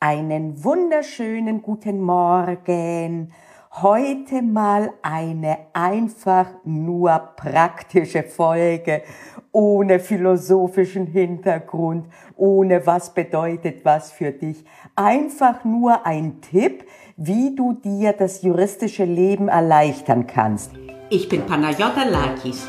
Einen wunderschönen guten Morgen. Heute mal eine einfach nur praktische Folge, ohne philosophischen Hintergrund, ohne was bedeutet was für dich. Einfach nur ein Tipp, wie du dir das juristische Leben erleichtern kannst. Ich bin Panayota Lakis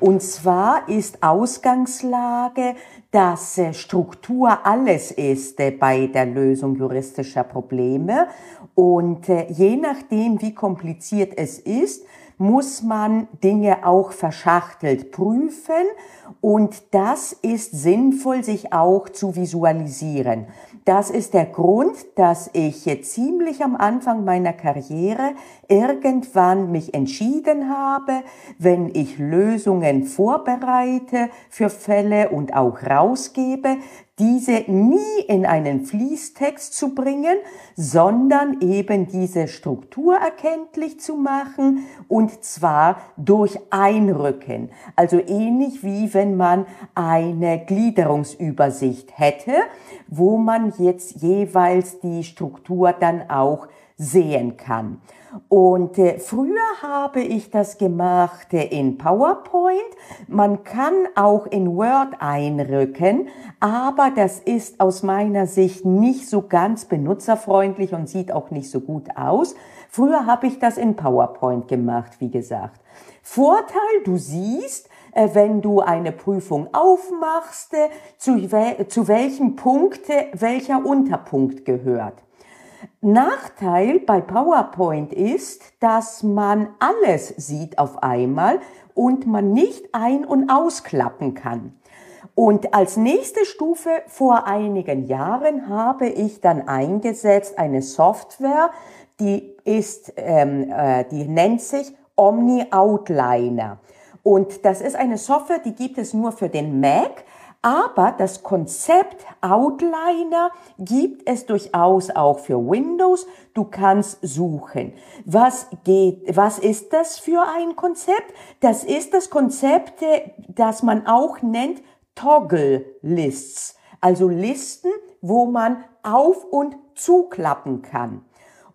Und zwar ist Ausgangslage, dass äh, Struktur alles ist äh, bei der Lösung juristischer Probleme. Und äh, je nachdem, wie kompliziert es ist, muss man Dinge auch verschachtelt prüfen und das ist sinnvoll, sich auch zu visualisieren. Das ist der Grund, dass ich ziemlich am Anfang meiner Karriere irgendwann mich entschieden habe, wenn ich Lösungen vorbereite für Fälle und auch rausgebe, diese nie in einen Fließtext zu bringen, sondern eben diese Struktur erkenntlich zu machen und zwar durch Einrücken. Also ähnlich wie wenn man eine Gliederungsübersicht hätte, wo man jetzt jeweils die Struktur dann auch sehen kann. Und äh, früher habe ich das gemacht äh, in PowerPoint. Man kann auch in Word einrücken, aber das ist aus meiner Sicht nicht so ganz benutzerfreundlich und sieht auch nicht so gut aus. Früher habe ich das in PowerPoint gemacht, wie gesagt. Vorteil, du siehst, äh, wenn du eine Prüfung aufmachst, äh, zu, zu welchem Punkt welcher Unterpunkt gehört. Nachteil bei PowerPoint ist, dass man alles sieht auf einmal und man nicht ein- und ausklappen kann. Und als nächste Stufe vor einigen Jahren habe ich dann eingesetzt eine Software, die ist, ähm, äh, die nennt sich Omni Outliner. Und das ist eine Software, die gibt es nur für den Mac. Aber das Konzept Outliner gibt es durchaus auch für Windows. Du kannst suchen. Was geht, was ist das für ein Konzept? Das ist das Konzept, das man auch nennt Toggle Lists. Also Listen, wo man auf und zuklappen kann.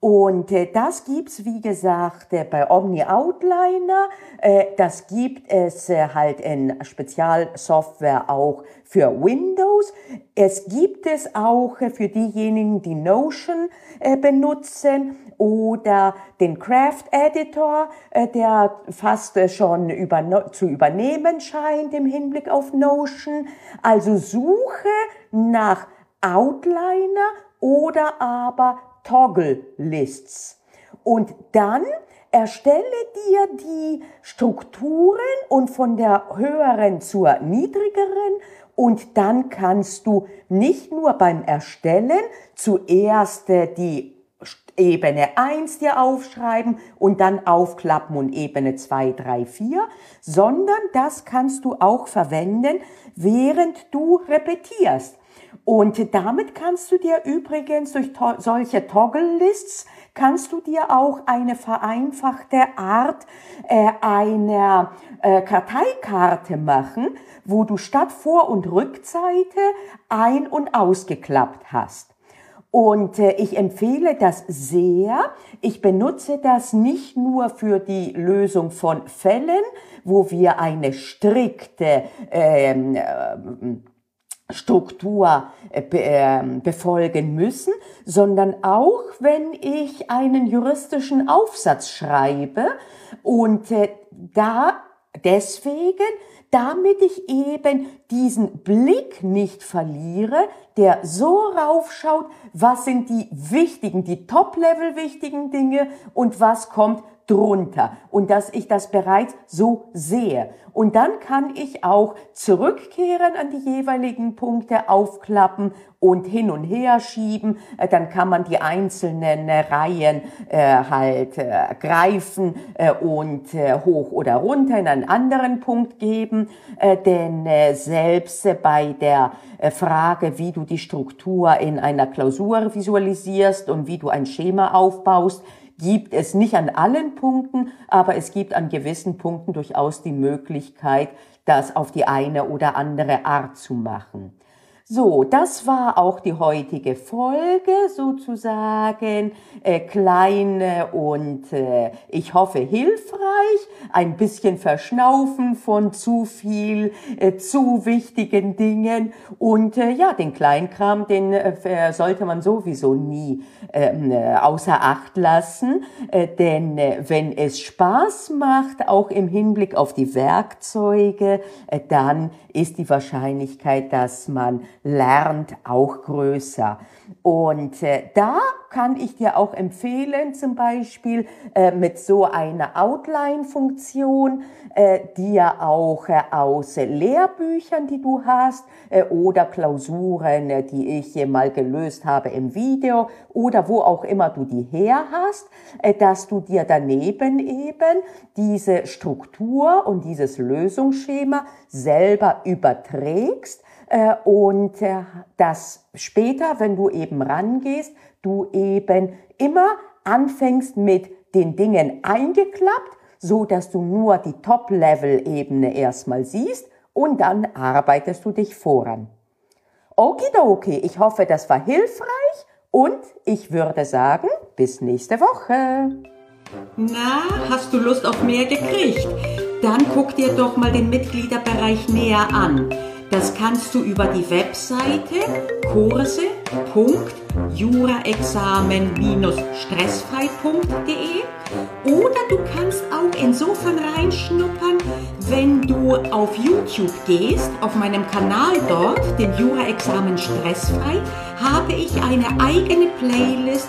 Und äh, das gibt's wie gesagt, äh, bei Omni Outliner. Äh, das gibt es äh, halt in Spezialsoftware auch für Windows. Es gibt es auch äh, für diejenigen, die Notion äh, benutzen oder den Craft Editor, äh, der fast äh, schon über, zu übernehmen scheint im Hinblick auf Notion. Also suche nach Outliner oder aber Toggle Lists. Und dann erstelle dir die Strukturen und von der höheren zur niedrigeren und dann kannst du nicht nur beim Erstellen zuerst die Ebene 1 dir aufschreiben und dann aufklappen und Ebene 2, 3, 4, sondern das kannst du auch verwenden, während du repetierst. Und damit kannst du dir übrigens durch to solche Toggle-Lists kannst du dir auch eine vereinfachte Art äh, einer äh, Karteikarte machen, wo du statt Vor- und Rückseite ein- und ausgeklappt hast. Und äh, ich empfehle das sehr. Ich benutze das nicht nur für die Lösung von Fällen, wo wir eine strikte ähm, äh, Struktur äh, ähm, befolgen müssen, sondern auch wenn ich einen juristischen Aufsatz schreibe und äh, da deswegen, damit ich eben diesen Blick nicht verliere, der so raufschaut, was sind die wichtigen, die Top-Level wichtigen Dinge und was kommt drunter und dass ich das bereits so sehe. Und dann kann ich auch zurückkehren an die jeweiligen Punkte, aufklappen und hin und her schieben. Äh, dann kann man die einzelnen äh, Reihen äh, halt äh, greifen äh, und äh, hoch oder runter in einen anderen Punkt geben. Denn selbst bei der Frage, wie du die Struktur in einer Klausur visualisierst und wie du ein Schema aufbaust, gibt es nicht an allen Punkten, aber es gibt an gewissen Punkten durchaus die Möglichkeit, das auf die eine oder andere Art zu machen. So, das war auch die heutige Folge sozusagen, äh, kleine und äh, ich hoffe hilfreich, ein bisschen verschnaufen von zu viel, äh, zu wichtigen Dingen. Und äh, ja, den Kleinkram, den äh, sollte man sowieso nie ähm, äh, außer Acht lassen, äh, denn äh, wenn es Spaß macht, auch im Hinblick auf die Werkzeuge, äh, dann ist die Wahrscheinlichkeit, dass man lernt, auch größer. Und äh, da kann ich dir auch empfehlen, zum Beispiel äh, mit so einer Outline-Funktion, äh, dir auch äh, aus Lehrbüchern, die du hast, äh, oder Klausuren, äh, die ich äh, mal gelöst habe im Video, oder wo auch immer du die her hast, äh, dass du dir daneben eben diese Struktur und dieses Lösungsschema selber überträgst und äh, dass später, wenn du eben rangehst, du eben immer anfängst mit den Dingen eingeklappt, so dass du nur die Top-Level-Ebene erstmal siehst und dann arbeitest du dich voran. Okidoki, ich hoffe, das war hilfreich und ich würde sagen, bis nächste Woche. Na, hast du Lust auf mehr gekriegt? Dann guck dir doch mal den Mitgliederbereich näher an. Das kannst du über die Webseite kurse.juraexamen-stressfrei.de oder du kannst auch insofern reinschnuppern, wenn du auf YouTube gehst, auf meinem Kanal dort, den Jura-Examen Stressfrei, habe ich eine eigene Playlist,